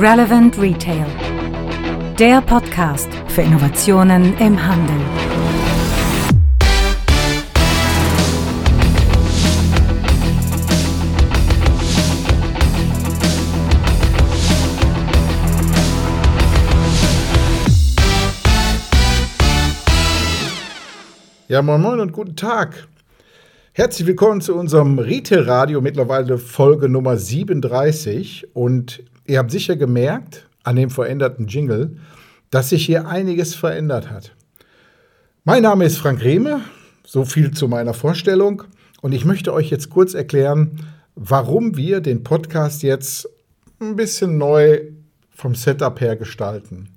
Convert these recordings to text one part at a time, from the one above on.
Relevant Retail. Der Podcast für Innovationen im Handel. Ja, moin moin und guten Tag. Herzlich willkommen zu unserem Retail Radio, mittlerweile Folge Nummer 37. Und ihr habt sicher gemerkt an dem veränderten Jingle, dass sich hier einiges verändert hat. Mein Name ist Frank Rehme, so viel zu meiner Vorstellung. Und ich möchte euch jetzt kurz erklären, warum wir den Podcast jetzt ein bisschen neu vom Setup her gestalten.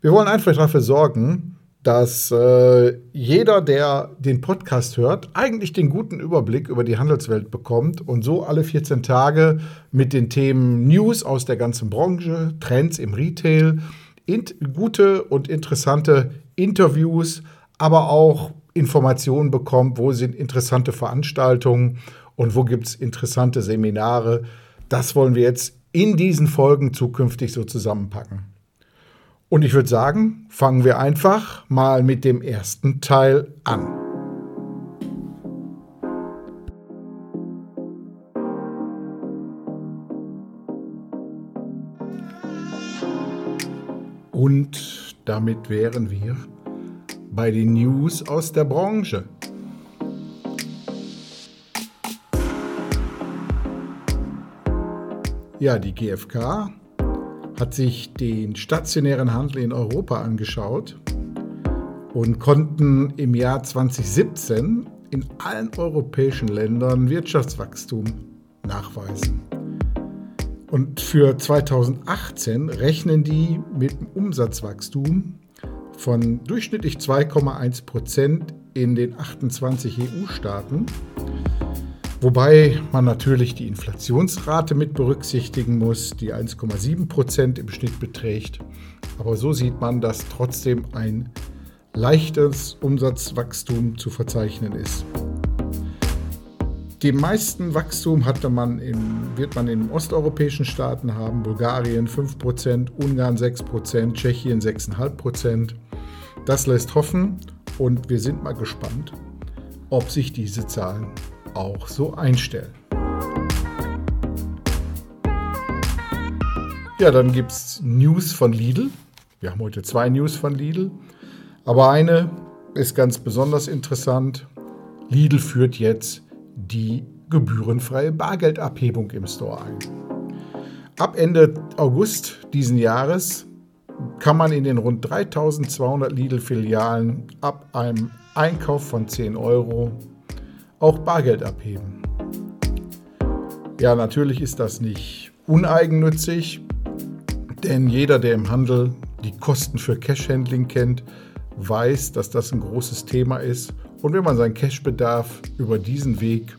Wir wollen einfach dafür sorgen, dass äh, jeder, der den Podcast hört, eigentlich den guten Überblick über die Handelswelt bekommt und so alle 14 Tage mit den Themen News aus der ganzen Branche, Trends im Retail, gute und interessante Interviews, aber auch Informationen bekommt, wo sind interessante Veranstaltungen und wo gibt es interessante Seminare. Das wollen wir jetzt in diesen Folgen zukünftig so zusammenpacken. Und ich würde sagen, fangen wir einfach mal mit dem ersten Teil an. Und damit wären wir bei den News aus der Branche. Ja, die GfK hat sich den stationären Handel in Europa angeschaut und konnten im Jahr 2017 in allen europäischen Ländern Wirtschaftswachstum nachweisen. Und für 2018 rechnen die mit einem Umsatzwachstum von durchschnittlich 2,1 Prozent in den 28 EU-Staaten Wobei man natürlich die Inflationsrate mit berücksichtigen muss, die 1,7 Prozent im Schnitt beträgt. Aber so sieht man, dass trotzdem ein leichtes Umsatzwachstum zu verzeichnen ist. Den meisten Wachstum hatte man in, wird man in osteuropäischen Staaten haben, Bulgarien 5%, Ungarn 6%, Tschechien 6,5%. Das lässt hoffen und wir sind mal gespannt, ob sich diese Zahlen auch so einstellen. Ja, dann gibt es News von Lidl. Wir haben heute zwei News von Lidl. Aber eine ist ganz besonders interessant. Lidl führt jetzt die gebührenfreie Bargeldabhebung im Store ein. Ab Ende August diesen Jahres kann man in den rund 3200 Lidl-Filialen ab einem Einkauf von 10 Euro auch Bargeld abheben. Ja, natürlich ist das nicht uneigennützig, denn jeder, der im Handel die Kosten für Cash-Handling kennt, weiß, dass das ein großes Thema ist. Und wenn man seinen Cashbedarf über diesen Weg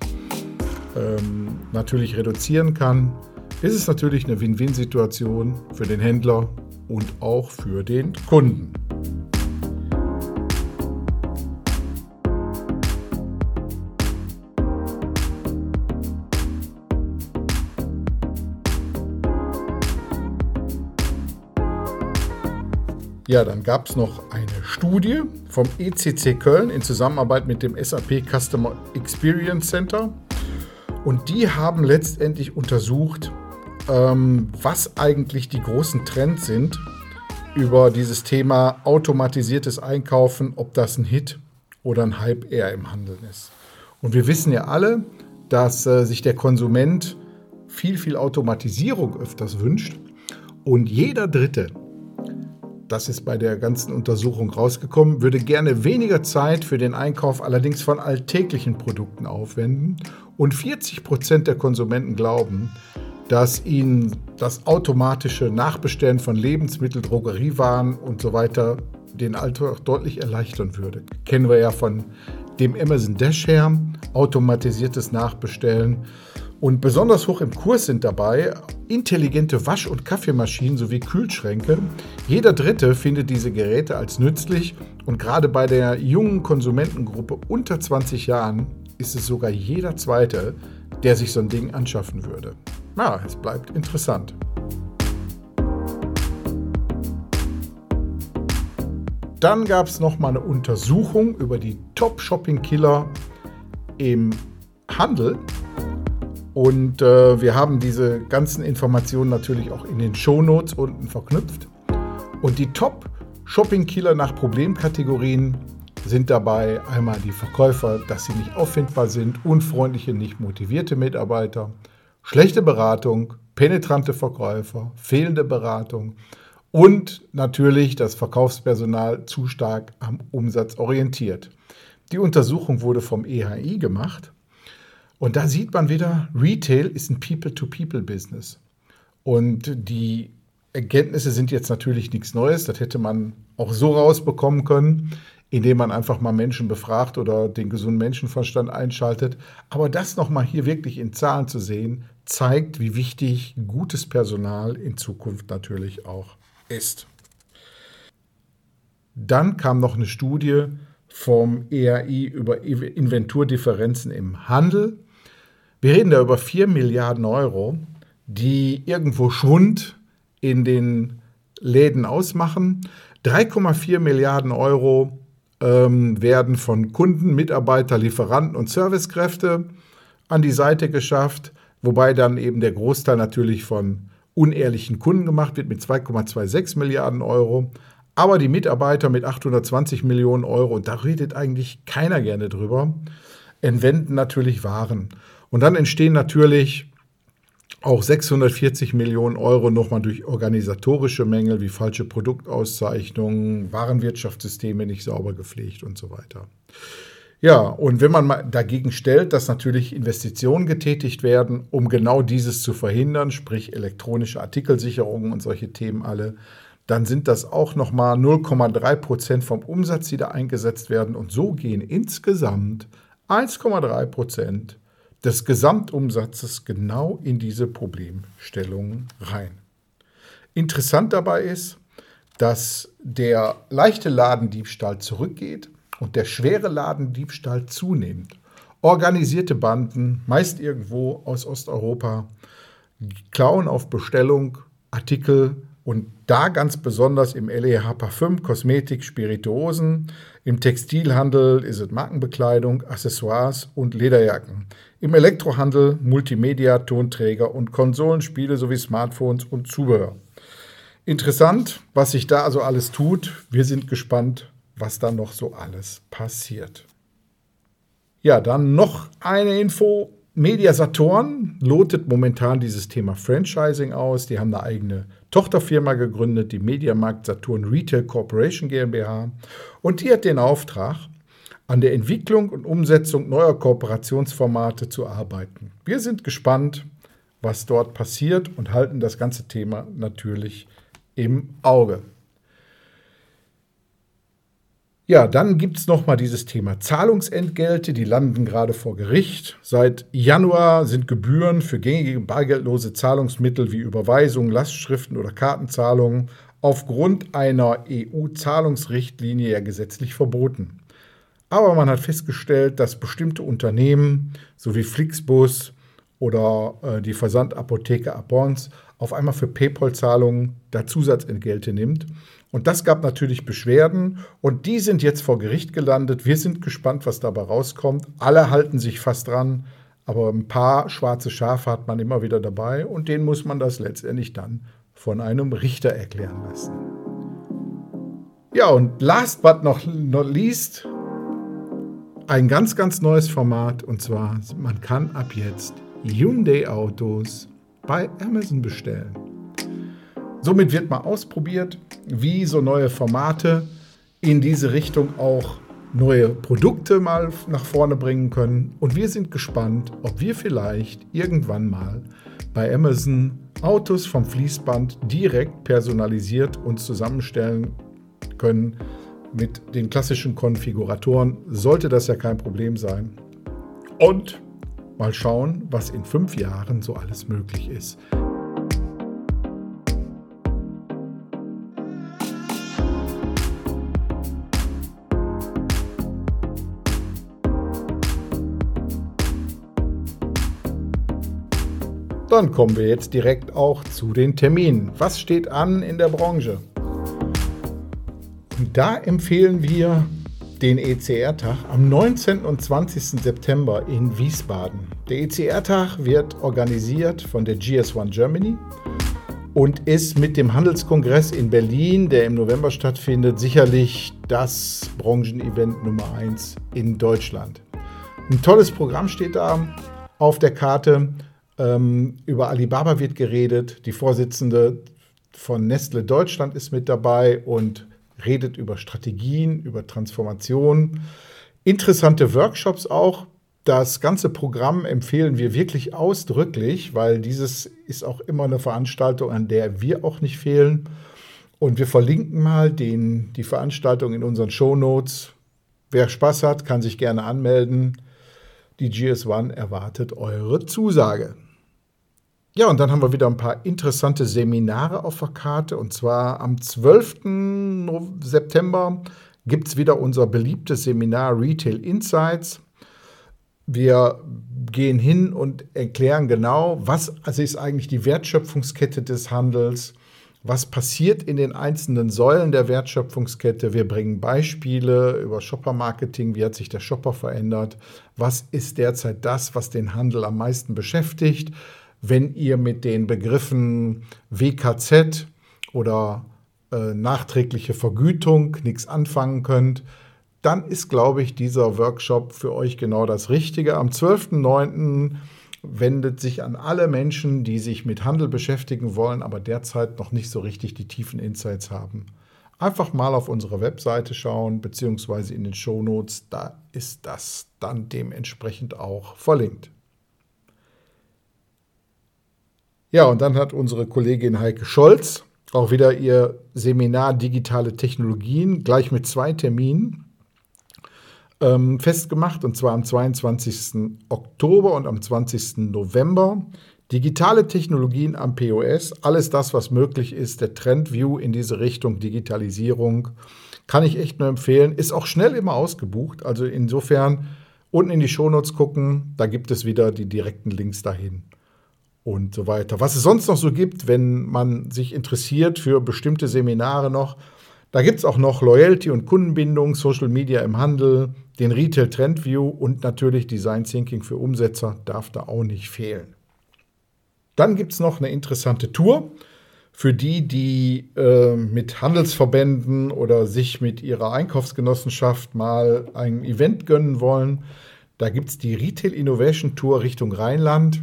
ähm, natürlich reduzieren kann, ist es natürlich eine Win-Win-Situation für den Händler und auch für den Kunden. Ja, dann gab es noch eine Studie vom ECC Köln in Zusammenarbeit mit dem SAP Customer Experience Center. Und die haben letztendlich untersucht, ähm, was eigentlich die großen Trends sind über dieses Thema automatisiertes Einkaufen, ob das ein Hit oder ein Hype eher im Handeln ist. Und wir wissen ja alle, dass äh, sich der Konsument viel, viel Automatisierung öfters wünscht. Und jeder Dritte das ist bei der ganzen Untersuchung rausgekommen, würde gerne weniger Zeit für den Einkauf allerdings von alltäglichen Produkten aufwenden. Und 40 Prozent der Konsumenten glauben, dass ihnen das automatische Nachbestellen von Lebensmitteln, Drogeriewaren und so weiter den Alltag deutlich erleichtern würde. Kennen wir ja von dem Amazon Dash her, automatisiertes Nachbestellen und besonders hoch im Kurs sind dabei intelligente Wasch- und Kaffeemaschinen sowie Kühlschränke. Jeder Dritte findet diese Geräte als nützlich und gerade bei der jungen Konsumentengruppe unter 20 Jahren ist es sogar jeder Zweite, der sich so ein Ding anschaffen würde. Ja, es bleibt interessant. Dann gab es nochmal eine Untersuchung über die Top-Shopping-Killer im Handel und äh, wir haben diese ganzen Informationen natürlich auch in den Shownotes unten verknüpft. Und die Top-Shopping-Killer nach Problemkategorien sind dabei einmal die Verkäufer, dass sie nicht auffindbar sind, unfreundliche, nicht motivierte Mitarbeiter, schlechte Beratung, penetrante Verkäufer, fehlende Beratung und natürlich das Verkaufspersonal zu stark am Umsatz orientiert. Die Untersuchung wurde vom EHI gemacht und da sieht man wieder, Retail ist ein People-to-People-Business. Und die Erkenntnisse sind jetzt natürlich nichts Neues, das hätte man auch so rausbekommen können, indem man einfach mal Menschen befragt oder den gesunden Menschenverstand einschaltet. Aber das nochmal hier wirklich in Zahlen zu sehen, zeigt, wie wichtig gutes Personal in Zukunft natürlich auch ist. Dann kam noch eine Studie vom EAI über Inventurdifferenzen im Handel. Wir reden da über 4 Milliarden Euro, die irgendwo Schwund in den Läden ausmachen. 3,4 Milliarden Euro ähm, werden von Kunden, Mitarbeiter, Lieferanten und Servicekräfte an die Seite geschafft, wobei dann eben der Großteil natürlich von unehrlichen Kunden gemacht wird mit 2,26 Milliarden Euro. Aber die Mitarbeiter mit 820 Millionen Euro, und da redet eigentlich keiner gerne drüber, entwenden natürlich Waren. Und dann entstehen natürlich auch 640 Millionen Euro nochmal durch organisatorische Mängel wie falsche Produktauszeichnungen, Warenwirtschaftssysteme nicht sauber gepflegt und so weiter. Ja, und wenn man mal dagegen stellt, dass natürlich Investitionen getätigt werden, um genau dieses zu verhindern, sprich elektronische Artikelsicherungen und solche Themen alle, dann sind das auch nochmal 0,3 Prozent vom Umsatz, die da eingesetzt werden. Und so gehen insgesamt 1,3 Prozent des Gesamtumsatzes genau in diese Problemstellungen rein. Interessant dabei ist, dass der leichte Ladendiebstahl zurückgeht und der schwere Ladendiebstahl zunimmt. Organisierte Banden, meist irgendwo aus Osteuropa, klauen auf Bestellung Artikel und da ganz besonders im LEH Parfüm, Kosmetik, Spirituosen, im Textilhandel ist es Markenbekleidung, Accessoires und Lederjacken. Im Elektrohandel Multimedia, Tonträger und Konsolenspiele sowie Smartphones und Zubehör. Interessant, was sich da also alles tut. Wir sind gespannt, was da noch so alles passiert. Ja, dann noch eine Info. Media Saturn lotet momentan dieses Thema Franchising aus. Die haben eine eigene Tochterfirma gegründet, die Mediamarkt Saturn Retail Corporation GmbH. Und die hat den Auftrag, an der Entwicklung und Umsetzung neuer Kooperationsformate zu arbeiten. Wir sind gespannt, was dort passiert und halten das ganze Thema natürlich im Auge. Ja, dann gibt es nochmal dieses Thema Zahlungsentgelte, die landen gerade vor Gericht. Seit Januar sind Gebühren für gängige bargeldlose Zahlungsmittel wie Überweisungen, Lastschriften oder Kartenzahlungen aufgrund einer EU-Zahlungsrichtlinie ja gesetzlich verboten. Aber man hat festgestellt, dass bestimmte Unternehmen sowie Flixbus oder äh, die Versandapotheke Apons auf einmal für PayPal-Zahlungen da Zusatzentgelte nimmt und das gab natürlich Beschwerden und die sind jetzt vor Gericht gelandet. Wir sind gespannt, was dabei rauskommt. Alle halten sich fast dran, aber ein paar schwarze Schafe hat man immer wieder dabei und denen muss man das letztendlich dann von einem Richter erklären lassen. Ja, und last but not least ein ganz, ganz neues Format und zwar, man kann ab jetzt Hyundai Autos bei Amazon bestellen. Somit wird mal ausprobiert, wie so neue Formate in diese Richtung auch neue Produkte mal nach vorne bringen können. Und wir sind gespannt, ob wir vielleicht irgendwann mal bei Amazon Autos vom Fließband direkt personalisiert uns zusammenstellen können mit den klassischen Konfiguratoren. Sollte das ja kein Problem sein. Und mal schauen, was in fünf Jahren so alles möglich ist. Dann kommen wir jetzt direkt auch zu den Terminen. Was steht an in der Branche? Da empfehlen wir den ECR-Tag am 19. und 20. September in Wiesbaden. Der ECR-Tag wird organisiert von der GS1 Germany und ist mit dem Handelskongress in Berlin, der im November stattfindet, sicherlich das Branchenevent Nummer 1 in Deutschland. Ein tolles Programm steht da auf der Karte. Ähm, über Alibaba wird geredet. Die Vorsitzende von Nestle Deutschland ist mit dabei und redet über Strategien, über Transformation. Interessante Workshops auch. Das ganze Programm empfehlen wir wirklich ausdrücklich, weil dieses ist auch immer eine Veranstaltung, an der wir auch nicht fehlen. Und wir verlinken mal den, die Veranstaltung in unseren Show Notes. Wer Spaß hat, kann sich gerne anmelden. Die GS1 erwartet eure Zusage. Ja, und dann haben wir wieder ein paar interessante Seminare auf der Karte. Und zwar am 12. September gibt es wieder unser beliebtes Seminar Retail Insights. Wir gehen hin und erklären genau, was also ist eigentlich die Wertschöpfungskette des Handels, was passiert in den einzelnen Säulen der Wertschöpfungskette. Wir bringen Beispiele über Shopper-Marketing, wie hat sich der Shopper verändert, was ist derzeit das, was den Handel am meisten beschäftigt wenn ihr mit den Begriffen WKZ oder äh, nachträgliche Vergütung nichts anfangen könnt, dann ist, glaube ich, dieser Workshop für euch genau das Richtige. Am 12.09. wendet sich an alle Menschen, die sich mit Handel beschäftigen wollen, aber derzeit noch nicht so richtig die tiefen Insights haben. Einfach mal auf unsere Webseite schauen, beziehungsweise in den Show Notes, da ist das dann dementsprechend auch verlinkt. Ja, und dann hat unsere Kollegin Heike Scholz auch wieder ihr Seminar Digitale Technologien gleich mit zwei Terminen ähm, festgemacht, und zwar am 22. Oktober und am 20. November. Digitale Technologien am POS, alles das, was möglich ist, der Trendview in diese Richtung Digitalisierung, kann ich echt nur empfehlen. Ist auch schnell immer ausgebucht, also insofern unten in die Shownotes gucken, da gibt es wieder die direkten Links dahin und so weiter. Was es sonst noch so gibt, wenn man sich interessiert für bestimmte Seminare noch, da gibt es auch noch Loyalty und Kundenbindung, Social Media im Handel, den Retail Trend View und natürlich Design Thinking für Umsetzer darf da auch nicht fehlen. Dann gibt es noch eine interessante Tour für die, die äh, mit Handelsverbänden oder sich mit ihrer Einkaufsgenossenschaft mal ein Event gönnen wollen. Da gibt es die Retail Innovation Tour Richtung Rheinland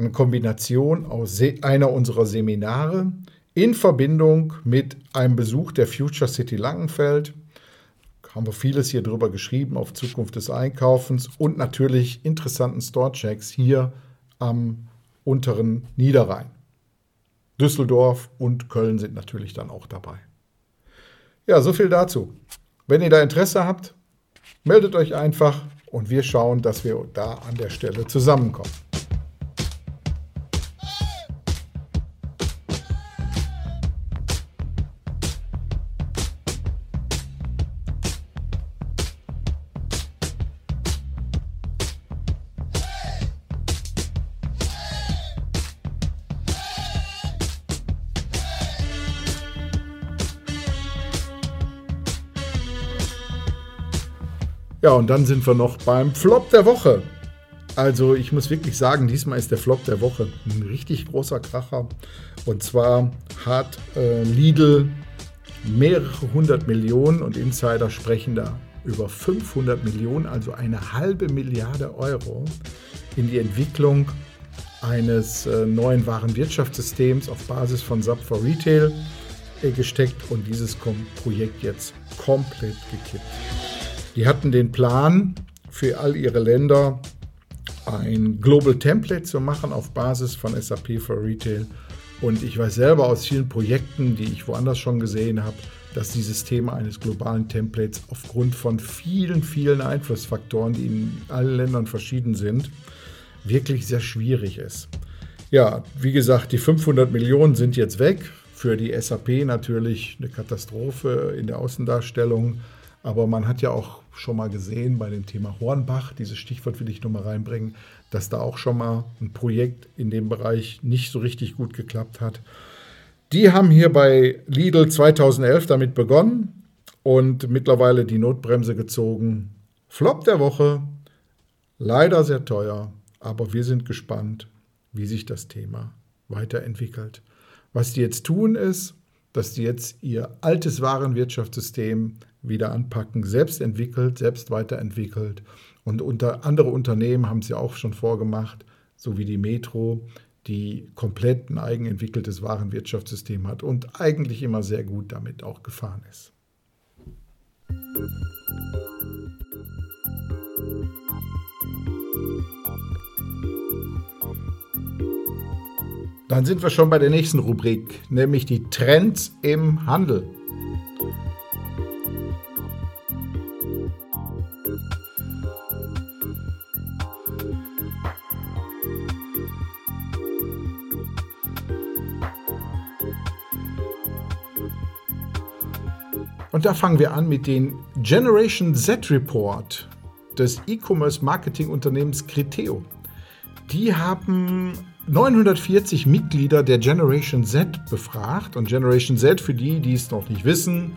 eine Kombination aus einer unserer Seminare in Verbindung mit einem Besuch der Future City Langenfeld. Haben wir vieles hier drüber geschrieben auf Zukunft des Einkaufens und natürlich interessanten Store-Checks hier am unteren Niederrhein. Düsseldorf und Köln sind natürlich dann auch dabei. Ja, so viel dazu. Wenn ihr da Interesse habt, meldet euch einfach und wir schauen, dass wir da an der Stelle zusammenkommen. Ja, und dann sind wir noch beim Flop der Woche. Also ich muss wirklich sagen, diesmal ist der Flop der Woche ein richtig großer Kracher. Und zwar hat äh, Lidl mehrere hundert Millionen und Insider sprechen da über 500 Millionen, also eine halbe Milliarde Euro in die Entwicklung eines äh, neuen Warenwirtschaftssystems auf Basis von SAP for Retail äh, gesteckt und dieses Projekt jetzt komplett gekippt. Die hatten den Plan, für all ihre Länder ein Global Template zu machen auf Basis von SAP for Retail. Und ich weiß selber aus vielen Projekten, die ich woanders schon gesehen habe, dass dieses Thema eines globalen Templates aufgrund von vielen, vielen Einflussfaktoren, die in allen Ländern verschieden sind, wirklich sehr schwierig ist. Ja, wie gesagt, die 500 Millionen sind jetzt weg. Für die SAP natürlich eine Katastrophe in der Außendarstellung. Aber man hat ja auch schon mal gesehen bei dem Thema Hornbach, dieses Stichwort will ich nur mal reinbringen, dass da auch schon mal ein Projekt in dem Bereich nicht so richtig gut geklappt hat. Die haben hier bei Lidl 2011 damit begonnen, und mittlerweile die Notbremse gezogen. Flop der Woche, leider sehr teuer, aber wir sind gespannt, wie sich das Thema weiterentwickelt. Was die jetzt tun ist, dass die jetzt ihr altes Warenwirtschaftssystem wieder anpacken, selbst entwickelt, selbst weiterentwickelt. Und unter andere Unternehmen haben sie auch schon vorgemacht, so wie die Metro, die komplett ein eigenentwickeltes Warenwirtschaftssystem hat und eigentlich immer sehr gut damit auch gefahren ist. Dann sind wir schon bei der nächsten Rubrik, nämlich die Trends im Handel. Und da fangen wir an mit dem Generation Z Report des E-Commerce Marketing Unternehmens Criteo. Die haben 940 Mitglieder der Generation Z befragt. Und Generation Z, für die, die es noch nicht wissen,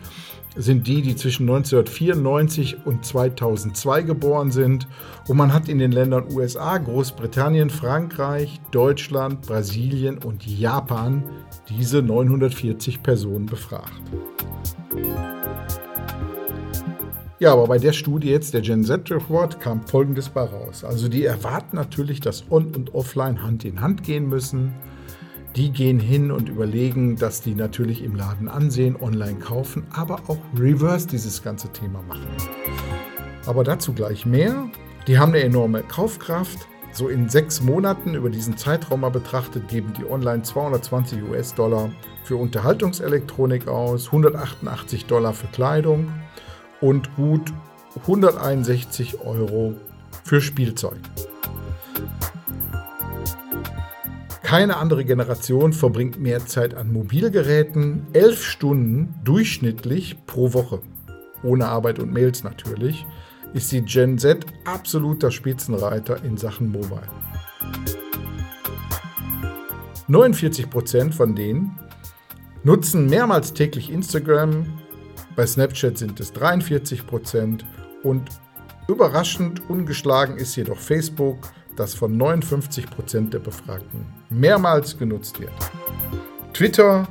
sind die, die zwischen 1994 und 2002 geboren sind. Und man hat in den Ländern USA, Großbritannien, Frankreich, Deutschland, Brasilien und Japan diese 940 Personen befragt. Ja, aber bei der Studie jetzt, der Gen Z Report, kam Folgendes bei raus. Also die erwarten natürlich, dass On- und Offline Hand in Hand gehen müssen. Die gehen hin und überlegen, dass die natürlich im Laden ansehen, online kaufen, aber auch reverse dieses ganze Thema machen. Aber dazu gleich mehr. Die haben eine enorme Kaufkraft. So in sechs Monaten über diesen Zeitraum mal betrachtet, geben die online 220 US-Dollar für Unterhaltungselektronik aus, 188 Dollar für Kleidung und gut 161 Euro für Spielzeug. Keine andere Generation verbringt mehr Zeit an Mobilgeräten, elf Stunden durchschnittlich pro Woche. Ohne Arbeit und Mails natürlich, ist die Gen Z absoluter Spitzenreiter in Sachen Mobile. 49% von denen nutzen mehrmals täglich Instagram, bei Snapchat sind es 43 Prozent und überraschend ungeschlagen ist jedoch Facebook, das von 59 Prozent der Befragten mehrmals genutzt wird. Twitter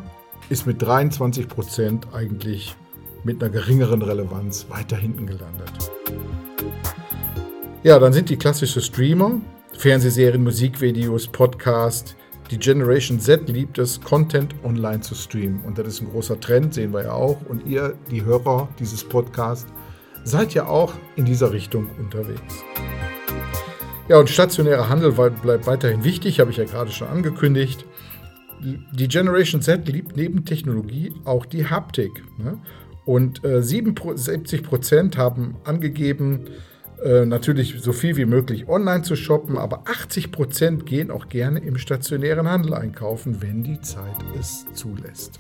ist mit 23 Prozent eigentlich mit einer geringeren Relevanz weiter hinten gelandet. Ja, dann sind die klassischen Streamer, Fernsehserien, Musikvideos, Podcasts, die Generation Z liebt es, Content online zu streamen. Und das ist ein großer Trend, sehen wir ja auch. Und ihr, die Hörer dieses Podcasts, seid ja auch in dieser Richtung unterwegs. Ja, und stationärer Handel bleibt weiterhin wichtig, habe ich ja gerade schon angekündigt. Die Generation Z liebt neben Technologie auch die Haptik. Ne? Und äh, 77 Prozent haben angegeben, äh, natürlich so viel wie möglich online zu shoppen, aber 80% gehen auch gerne im stationären Handel einkaufen, wenn die Zeit es zulässt.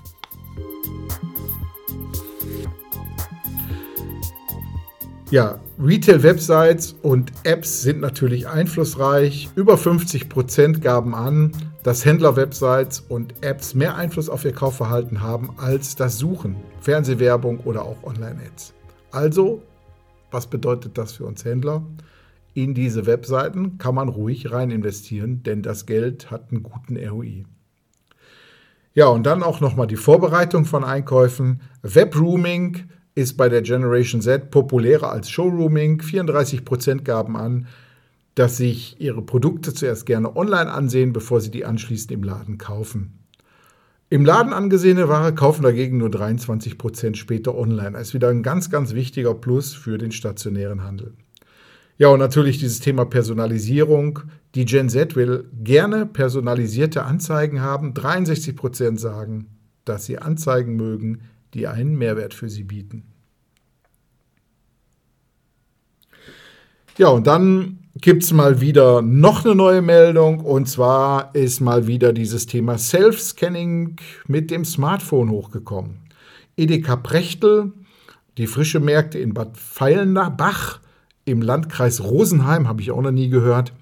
Ja, Retail-Websites und Apps sind natürlich einflussreich. Über 50% gaben an, dass Händler-Websites und Apps mehr Einfluss auf ihr Kaufverhalten haben als das Suchen, Fernsehwerbung oder auch Online-Ads. Also was bedeutet das für uns Händler? In diese Webseiten kann man ruhig rein investieren, denn das Geld hat einen guten ROI. Ja, und dann auch nochmal die Vorbereitung von Einkäufen. Webrooming ist bei der Generation Z populärer als Showrooming. 34% gaben an, dass sich ihre Produkte zuerst gerne online ansehen, bevor sie die anschließend im Laden kaufen. Im Laden angesehene Ware kaufen dagegen nur 23 Prozent später online. Das ist wieder ein ganz, ganz wichtiger Plus für den stationären Handel. Ja, und natürlich dieses Thema Personalisierung. Die Gen Z will gerne personalisierte Anzeigen haben. 63 Prozent sagen, dass sie Anzeigen mögen, die einen Mehrwert für sie bieten. Ja, und dann gibt es mal wieder noch eine neue Meldung und zwar ist mal wieder dieses Thema Self-Scanning mit dem Smartphone hochgekommen. Edeka Prechtel, die frische Märkte in Bad Feilenbach im Landkreis Rosenheim, habe ich auch noch nie gehört.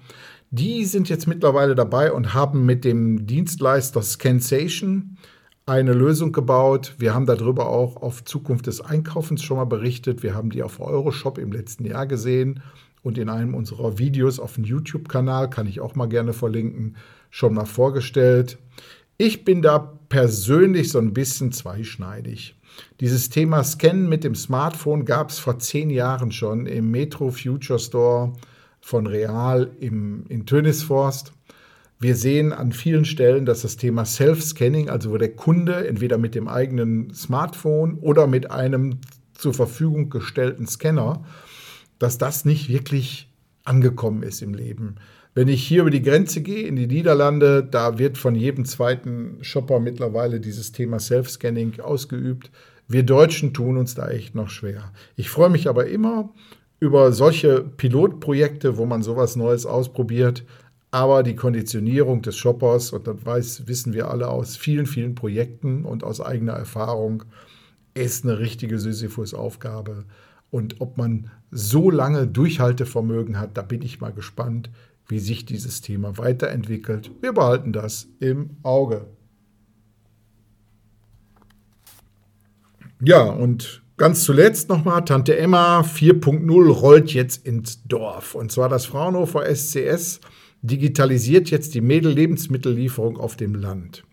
Die sind jetzt mittlerweile dabei und haben mit dem Dienstleister Scansation eine Lösung gebaut. Wir haben darüber auch auf Zukunft des Einkaufens schon mal berichtet. Wir haben die auf Euroshop im letzten Jahr gesehen und in einem unserer Videos auf dem YouTube-Kanal, kann ich auch mal gerne verlinken, schon mal vorgestellt. Ich bin da persönlich so ein bisschen zweischneidig. Dieses Thema Scannen mit dem Smartphone gab es vor zehn Jahren schon im Metro Future Store von Real im, in Tönisforst. Wir sehen an vielen Stellen, dass das Thema Self-Scanning, also wo der Kunde entweder mit dem eigenen Smartphone oder mit einem zur Verfügung gestellten Scanner, dass das nicht wirklich angekommen ist im Leben. Wenn ich hier über die Grenze gehe in die Niederlande, da wird von jedem zweiten Shopper mittlerweile dieses Thema Self-Scanning ausgeübt. Wir Deutschen tun uns da echt noch schwer. Ich freue mich aber immer über solche Pilotprojekte, wo man sowas Neues ausprobiert. Aber die Konditionierung des Shoppers, und das weiß, wissen wir alle aus vielen, vielen Projekten und aus eigener Erfahrung, ist eine richtige Sisyphus-Aufgabe. Und ob man so lange Durchhaltevermögen hat, da bin ich mal gespannt, wie sich dieses Thema weiterentwickelt. Wir behalten das im Auge. Ja, und ganz zuletzt nochmal, Tante Emma 4.0 rollt jetzt ins Dorf. Und zwar das Fraunhofer SCS digitalisiert jetzt die Mädel-Lebensmittellieferung auf dem Land.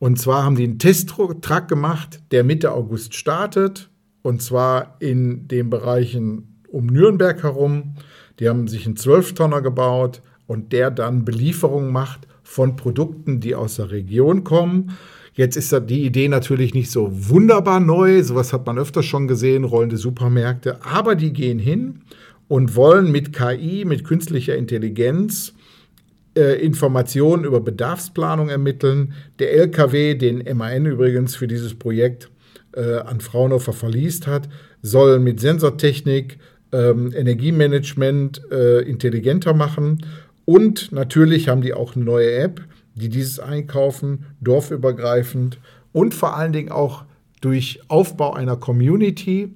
Und zwar haben die einen Testtrag gemacht, der Mitte August startet. Und zwar in den Bereichen um Nürnberg herum. Die haben sich einen Zwölftonner gebaut und der dann Belieferungen macht von Produkten, die aus der Region kommen. Jetzt ist die Idee natürlich nicht so wunderbar neu, sowas hat man öfter schon gesehen, rollende Supermärkte, aber die gehen hin und wollen mit KI, mit künstlicher Intelligenz, äh, Informationen über Bedarfsplanung ermitteln. Der LKW, den MAN übrigens für dieses Projekt äh, an Fraunhofer verliest hat, soll mit Sensortechnik ähm, Energiemanagement äh, intelligenter machen. Und natürlich haben die auch eine neue App, die dieses Einkaufen dorfübergreifend und vor allen Dingen auch durch Aufbau einer Community,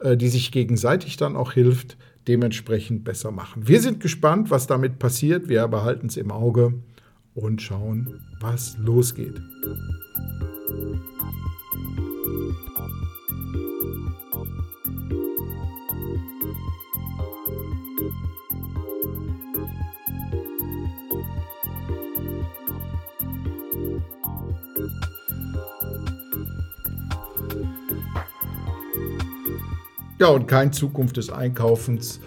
äh, die sich gegenseitig dann auch hilft, dementsprechend besser machen. Wir sind gespannt, was damit passiert. Wir behalten es im Auge und schauen, was losgeht. Ja, und kein Zukunft des Einkaufens,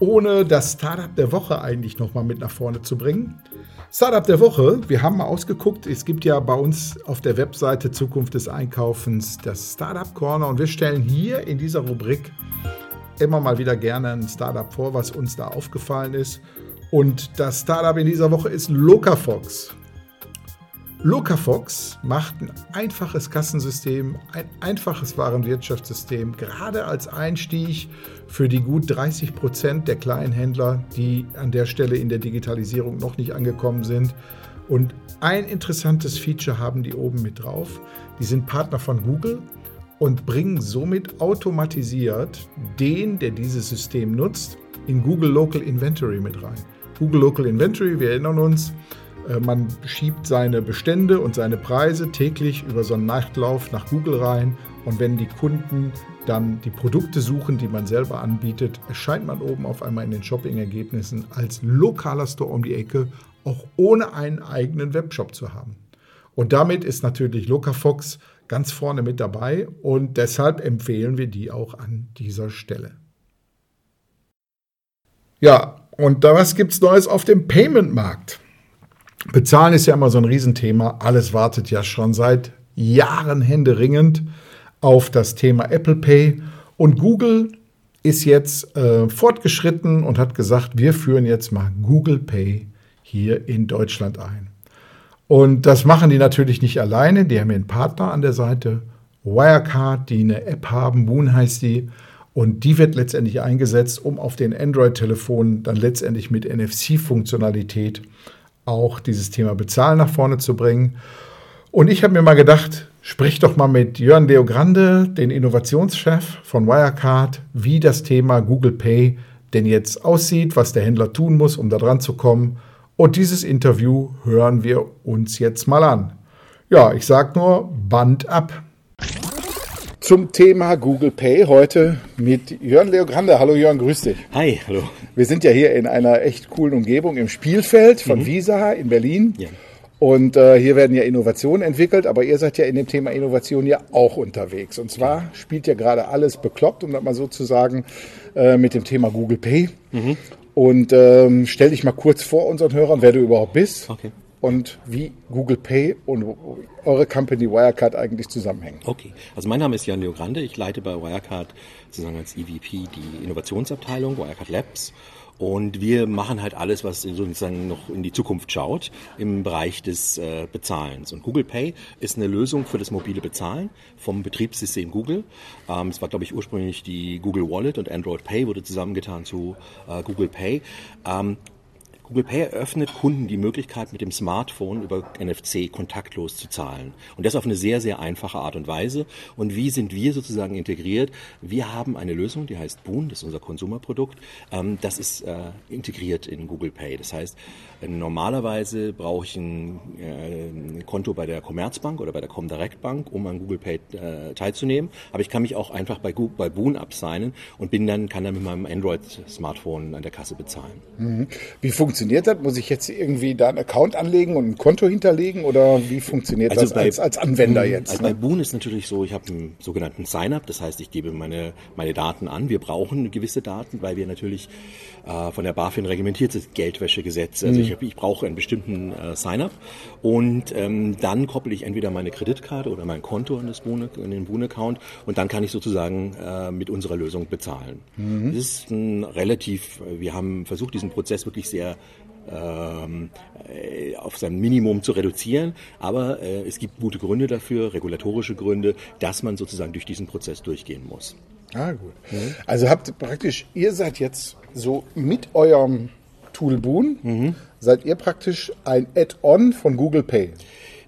ohne das Startup der Woche eigentlich nochmal mit nach vorne zu bringen. Startup der Woche, wir haben mal ausgeguckt, es gibt ja bei uns auf der Webseite Zukunft des Einkaufens das Startup Corner und wir stellen hier in dieser Rubrik immer mal wieder gerne ein Startup vor, was uns da aufgefallen ist. Und das Startup in dieser Woche ist Locafox. Locafox macht ein einfaches Kassensystem, ein einfaches Warenwirtschaftssystem, gerade als Einstieg für die gut 30 Prozent der kleinen Händler, die an der Stelle in der Digitalisierung noch nicht angekommen sind. Und ein interessantes Feature haben die oben mit drauf. Die sind Partner von Google und bringen somit automatisiert den, der dieses System nutzt, in Google Local Inventory mit rein. Google Local Inventory, wir erinnern uns, man schiebt seine Bestände und seine Preise täglich über so einen Nachtlauf nach Google rein. Und wenn die Kunden dann die Produkte suchen, die man selber anbietet, erscheint man oben auf einmal in den Shopping-Ergebnissen als lokaler Store um die Ecke, auch ohne einen eigenen Webshop zu haben. Und damit ist natürlich Locafox ganz vorne mit dabei und deshalb empfehlen wir die auch an dieser Stelle. Ja, und da was gibt es Neues auf dem Payment-Markt? Bezahlen ist ja immer so ein Riesenthema. Alles wartet ja schon seit Jahren händeringend auf das Thema Apple Pay. Und Google ist jetzt äh, fortgeschritten und hat gesagt, wir führen jetzt mal Google Pay hier in Deutschland ein. Und das machen die natürlich nicht alleine. Die haben einen Partner an der Seite, Wirecard, die eine App haben, Moon heißt die. Und die wird letztendlich eingesetzt, um auf den Android-Telefonen dann letztendlich mit NFC-Funktionalität auch dieses Thema Bezahlen nach vorne zu bringen. Und ich habe mir mal gedacht, sprich doch mal mit Jörn Leo Grande, den Innovationschef von Wirecard, wie das Thema Google Pay denn jetzt aussieht, was der Händler tun muss, um da dran zu kommen. Und dieses Interview hören wir uns jetzt mal an. Ja, ich sag nur Band ab. Zum Thema Google Pay heute mit Jörn Leogrande. Hallo Jörn, grüß dich. Hi, hallo. Wir sind ja hier in einer echt coolen Umgebung im Spielfeld von mhm. Visa in Berlin. Ja. Und äh, hier werden ja Innovationen entwickelt, aber ihr seid ja in dem Thema Innovation ja auch unterwegs. Und zwar spielt ja gerade alles bekloppt, um das mal so zu sagen, äh, mit dem Thema Google Pay. Mhm. Und ähm, stell dich mal kurz vor unseren Hörern, wer du überhaupt bist. Okay und wie Google Pay und eure Company Wirecard eigentlich zusammenhängen. Okay, also mein Name ist Jan Leo Grande, ich leite bei Wirecard sozusagen als EVP die Innovationsabteilung, Wirecard Labs und wir machen halt alles, was sozusagen noch in die Zukunft schaut, im Bereich des äh, Bezahlens. Und Google Pay ist eine Lösung für das mobile Bezahlen vom Betriebssystem Google. Ähm, es war, glaube ich, ursprünglich die Google Wallet und Android Pay wurde zusammengetan zu äh, Google Pay. Ähm, Google Pay eröffnet Kunden die Möglichkeit, mit dem Smartphone über NFC kontaktlos zu zahlen. Und das auf eine sehr, sehr einfache Art und Weise. Und wie sind wir sozusagen integriert? Wir haben eine Lösung, die heißt Boon, das ist unser Konsumerprodukt. Ähm, das ist äh, integriert in Google Pay. Das heißt, normalerweise brauche ich ein, äh, Konto bei der Commerzbank oder bei der Comdirect Bank, um an Google Pay äh, teilzunehmen. Aber ich kann mich auch einfach bei, Google, bei Boon absignen und bin dann, kann dann mit meinem Android-Smartphone an der Kasse bezahlen. Mhm. Wie funktioniert das? Muss ich jetzt irgendwie da einen Account anlegen und ein Konto hinterlegen oder wie funktioniert also das bei, als, als Anwender jetzt? Also ne? bei Boon ist natürlich so, ich habe einen sogenannten Sign-up, das heißt, ich gebe meine, meine Daten an. Wir brauchen gewisse Daten, weil wir natürlich äh, von der BaFin reglementiert sind, Geldwäschegesetz. Also mhm. Ich, ich brauche einen bestimmten äh, Sign-up und ähm, dann koppel ich entweder meine Kreditkarte oder mein Konto an, das Boon, an den Boon-Account und dann kann ich sozusagen äh, mit unserer Lösung bezahlen. Mhm. Das ist ein relativ, wir haben versucht, diesen Prozess wirklich sehr ähm, äh, auf sein Minimum zu reduzieren. Aber äh, es gibt gute Gründe dafür, regulatorische Gründe, dass man sozusagen durch diesen Prozess durchgehen muss. Ah, gut. Mhm. Also habt praktisch, ihr seid jetzt so mit eurem Tool Boon, mhm. Seid ihr praktisch ein Add-on von Google Pay.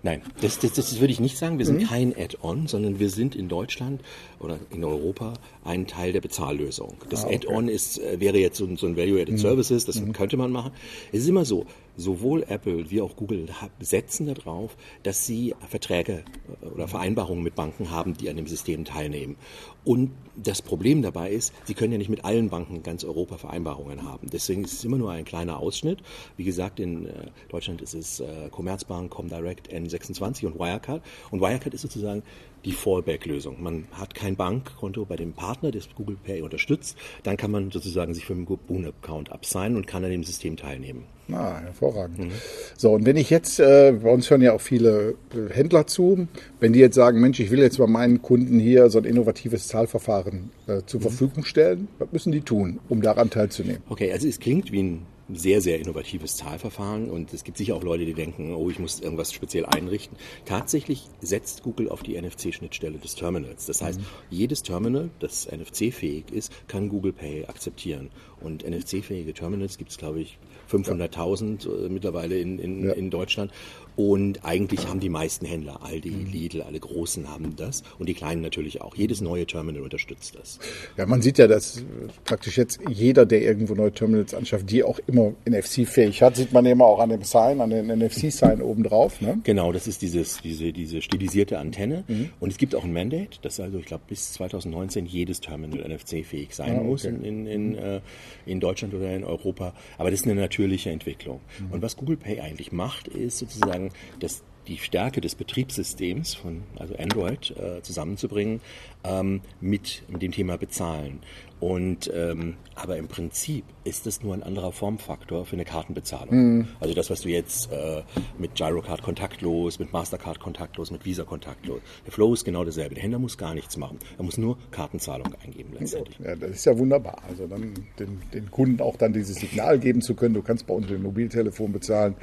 Nein, das, das, das würde ich nicht sagen. Wir sind mhm. kein Add-on, sondern wir sind in Deutschland oder in Europa ein Teil der Bezahllösung. Das ah, okay. Add-on ist, äh, wäre jetzt so, so ein Value-Added mhm. Services, das mhm. könnte man machen. Es ist immer so, sowohl Apple wie auch Google setzen darauf, dass sie Verträge äh, oder Vereinbarungen mit Banken haben, die an dem System teilnehmen. Und das Problem dabei ist, sie können ja nicht mit allen Banken in ganz Europa Vereinbarungen haben. Deswegen ist es immer nur ein kleiner Ausschnitt. Wie gesagt, in äh, Deutschland ist es Commerzbank, Comdirect, N26 und Wirecard. Und Wirecard ist sozusagen die Fallback-Lösung. Man hat kein Bankkonto bei dem Partner, das Google Pay unterstützt. Dann kann man sozusagen sich für einen Boon-Account absignen und kann an dem System teilnehmen. Ah, hervorragend. Mhm. So, und wenn ich jetzt, äh, bei uns hören ja auch viele äh, Händler zu, wenn die jetzt sagen, Mensch, ich will jetzt mal meinen Kunden hier so ein innovatives Zahlverfahren äh, zur mhm. Verfügung stellen, was müssen die tun, um daran teilzunehmen? Okay, also es klingt wie ein sehr, sehr innovatives Zahlverfahren und es gibt sicher auch Leute, die denken, oh, ich muss irgendwas speziell einrichten. Tatsächlich setzt Google auf die NFC-Schnittstelle des Terminals. Das heißt, mhm. jedes Terminal, das NFC-fähig ist, kann Google Pay akzeptieren. Und NFC-fähige Terminals gibt es, glaube ich, 500.000 ja. äh, mittlerweile in, in, ja. in Deutschland. Und eigentlich haben die meisten Händler, Aldi, mhm. Lidl, alle Großen haben das und die Kleinen natürlich auch. Jedes neue Terminal unterstützt das. Ja, man sieht ja, dass praktisch jetzt jeder, der irgendwo neue Terminals anschafft, die auch immer NFC-fähig hat, sieht man immer auch an dem Sign, an den NFC-Sign oben drauf. Ne? Genau, das ist dieses, diese, diese stilisierte Antenne. Mhm. Und es gibt auch ein Mandate, dass also, ich glaube, bis 2019 jedes Terminal NFC-fähig sein ah, okay. muss in, in, in, äh, in Deutschland oder in Europa. Aber das ist eine natürliche Entwicklung. Mhm. Und was Google Pay eigentlich macht, ist sozusagen dass die Stärke des Betriebssystems von also Android äh, zusammenzubringen ähm, mit dem Thema Bezahlen. Und ähm, aber im Prinzip ist das nur ein anderer Formfaktor für eine Kartenbezahlung. Mhm. Also das, was du jetzt äh, mit Girocard kontaktlos, mit Mastercard kontaktlos, mit Visa kontaktlos. Der Flow ist genau derselbe. Der Händler muss gar nichts machen. Er muss nur Kartenzahlung eingeben letztendlich. Ja, das ist ja wunderbar. Also dann den, den Kunden auch dann dieses Signal geben zu können, du kannst bei uns mit dem Mobiltelefon bezahlen,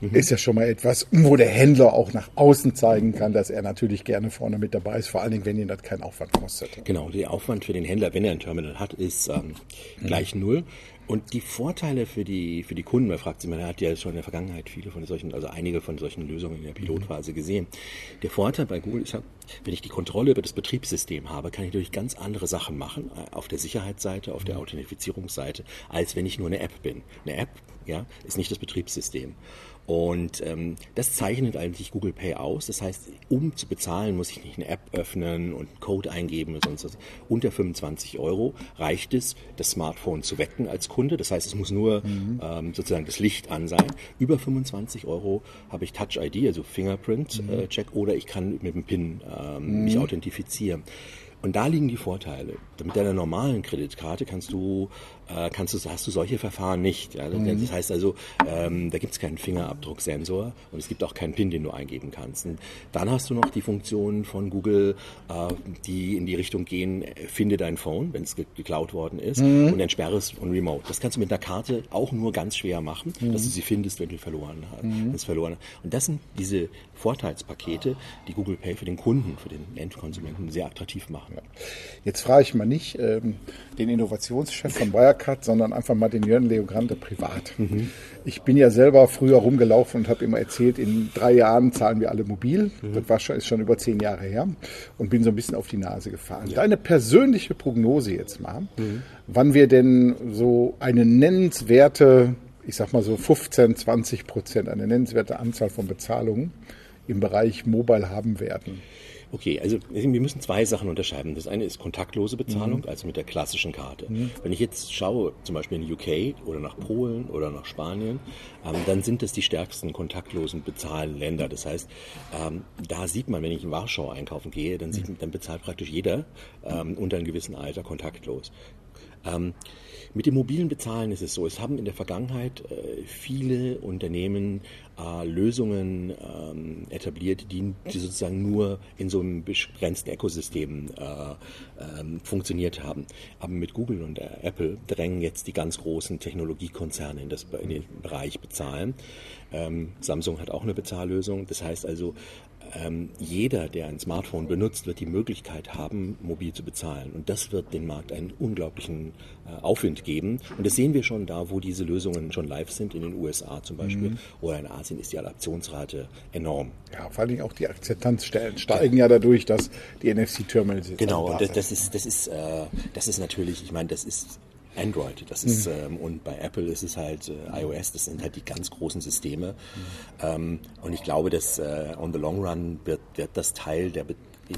mhm. ist ja schon mal etwas, wo der Händler auch nach außen zeigen kann, dass er natürlich gerne vorne mit dabei ist, vor allen Dingen, wenn ihn das keinen Aufwand kostet. Genau, der Aufwand für den Händler, wenn er ein Terminal hat, ist ähm, gleich null. Und die Vorteile für die, für die Kunden, man fragt sich, man hat ja schon in der Vergangenheit viele von solchen, also einige von solchen Lösungen in der Pilotphase gesehen. Der Vorteil bei Google ist ja, wenn ich die Kontrolle über das Betriebssystem habe, kann ich natürlich ganz andere Sachen machen, äh, auf der Sicherheitsseite, auf der Authentifizierungsseite, als wenn ich nur eine App bin. Eine App, ja, ist nicht das Betriebssystem. Und ähm, das zeichnet eigentlich Google Pay aus. Das heißt, um zu bezahlen, muss ich nicht eine App öffnen und einen Code eingeben oder sonst was. Unter 25 Euro reicht es, das Smartphone zu wecken als Kunde. Das heißt, es muss nur mhm. ähm, sozusagen das Licht an sein. Über 25 Euro habe ich Touch ID, also Fingerprint-Check, mhm. äh, oder ich kann mit dem PIN ähm, mhm. mich authentifizieren. Und da liegen die Vorteile. Mit deiner normalen Kreditkarte kannst du äh, kannst du, hast du solche Verfahren nicht. Ja? Mhm. Das heißt also, ähm, da gibt es keinen Fingerabdrucksensor und es gibt auch keinen PIN, den du eingeben kannst. Und dann hast du noch die Funktion von Google, äh, die in die Richtung gehen, finde dein Phone, wenn es ge geklaut worden ist, mhm. und entsperre es von Remote. Das kannst du mit einer Karte auch nur ganz schwer machen, mhm. dass du sie findest, wenn du verloren hast. Mhm. verloren Und das sind diese Vorteilspakete, die Google Pay für den Kunden, für den Endkonsumenten sehr attraktiv machen. Ja. Jetzt frage ich mal nicht ähm, den Innovationschef von Wirecard, Wirecard, sondern einfach mal den Jörn Leogrande privat. Mhm. Ich bin ja selber früher rumgelaufen und habe immer erzählt, in drei Jahren zahlen wir alle mobil. Mhm. Das war schon, ist schon über zehn Jahre her und bin so ein bisschen auf die Nase gefahren. Ja. Deine persönliche Prognose jetzt mal, mhm. wann wir denn so eine nennenswerte, ich sag mal so 15, 20 Prozent, eine nennenswerte Anzahl von Bezahlungen im Bereich Mobile haben werden? Okay, also wir müssen zwei Sachen unterscheiden. Das eine ist kontaktlose Bezahlung, mhm. also mit der klassischen Karte. Mhm. Wenn ich jetzt schaue, zum Beispiel in UK oder nach Polen oder nach Spanien, ähm, dann sind das die stärksten kontaktlosen Bezahlländer. Das heißt, ähm, da sieht man, wenn ich in Warschau einkaufen gehe, dann, sieht, mhm. dann bezahlt praktisch jeder ähm, unter einem gewissen Alter kontaktlos. Ähm, mit dem mobilen Bezahlen ist es so, es haben in der Vergangenheit äh, viele Unternehmen äh, Lösungen ähm, etabliert, die, die, sozusagen nur in so einem begrenzten Ökosystem äh, ähm, funktioniert haben. Aber mit Google und äh, Apple drängen jetzt die ganz großen Technologiekonzerne in, das, in den Bereich Bezahlen. Ähm, Samsung hat auch eine Bezahllösung. Das heißt also, ähm, jeder, der ein Smartphone benutzt, wird die Möglichkeit haben, mobil zu bezahlen. Und das wird den Markt einen unglaublichen äh, Aufwind geben. Und das sehen wir schon da, wo diese Lösungen schon live sind, in den USA zum Beispiel mhm. oder in Asien ist die Adaptionsrate enorm. Ja, vor allen Dingen auch die Akzeptanzstellen steigen ja, ja dadurch, dass die NFC-Terminals Genau, und das, das, ist, das, ist, äh, das ist natürlich, ich meine, das ist Android. Das ist, mhm. ähm, und bei Apple ist es halt äh, iOS, das sind halt die ganz großen Systeme. Mhm. Ähm, und ich glaube, dass äh, on the long run wird, wird das Teil der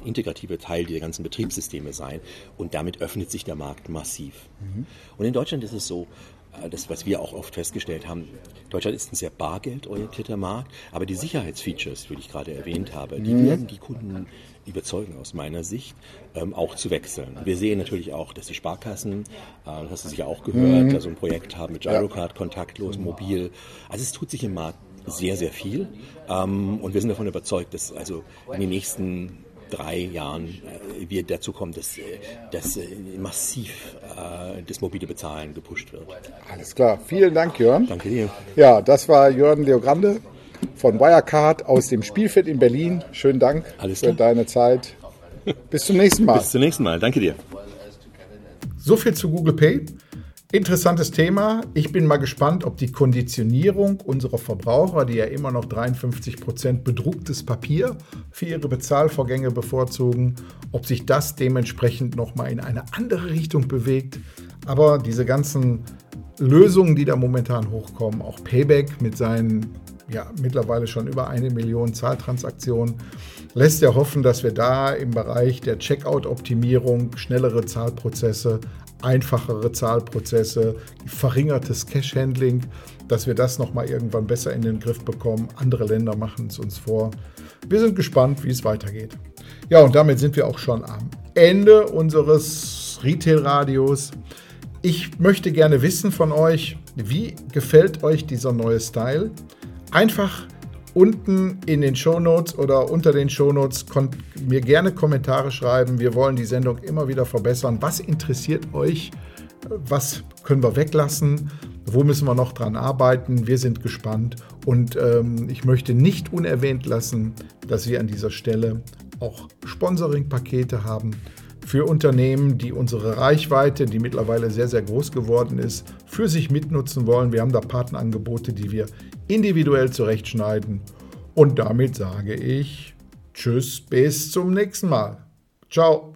integrative Teil der ganzen Betriebssysteme sein. Und damit öffnet sich der Markt massiv. Mhm. Und in Deutschland ist es so, äh, das, was wir auch oft festgestellt haben, Deutschland ist ein sehr bargeldorientierter Markt, aber die Sicherheitsfeatures, die ich gerade erwähnt habe, die mhm. werden die Kunden überzeugen aus meiner Sicht, ähm, auch zu wechseln. Wir sehen natürlich auch, dass die Sparkassen, äh, das hast du sicher auch gehört, mhm. also ein Projekt haben mit Gyrocard, kontaktlos, mobil. Also es tut sich im Markt sehr, sehr viel. Ähm, und wir sind davon überzeugt, dass also in den nächsten drei Jahren äh, wir dazu kommen, dass, äh, dass äh, massiv äh, das mobile Bezahlen gepusht wird. Alles klar. Vielen Dank, Jörn. Danke dir. Ja, das war Jörn Leogrande von Wirecard aus dem Spielfeld in Berlin. Schönen Dank Alles für deine Zeit. Bis zum nächsten Mal. Bis zum nächsten Mal. Danke dir. So viel zu Google Pay. Interessantes Thema. Ich bin mal gespannt, ob die Konditionierung unserer Verbraucher, die ja immer noch 53 Prozent bedrucktes Papier für ihre Bezahlvorgänge bevorzugen, ob sich das dementsprechend nochmal in eine andere Richtung bewegt. Aber diese ganzen Lösungen, die da momentan hochkommen, auch Payback mit seinen ja, mittlerweile schon über eine Million Zahltransaktionen, lässt ja hoffen, dass wir da im Bereich der Checkout-Optimierung schnellere Zahlprozesse einfachere Zahlprozesse, verringertes Cash-Handling, dass wir das nochmal irgendwann besser in den Griff bekommen. Andere Länder machen es uns vor. Wir sind gespannt, wie es weitergeht. Ja, und damit sind wir auch schon am Ende unseres Retail-Radios. Ich möchte gerne wissen von euch, wie gefällt euch dieser neue Style? Einfach unten in den Shownotes oder unter den Shownotes mir gerne Kommentare schreiben. Wir wollen die Sendung immer wieder verbessern. Was interessiert euch? Was können wir weglassen? Wo müssen wir noch dran arbeiten? Wir sind gespannt und ähm, ich möchte nicht unerwähnt lassen, dass wir an dieser Stelle auch Sponsoring-Pakete haben für Unternehmen, die unsere Reichweite, die mittlerweile sehr, sehr groß geworden ist, für sich mitnutzen wollen. Wir haben da Partnerangebote, die wir individuell zurechtschneiden. Und damit sage ich Tschüss, bis zum nächsten Mal. Ciao.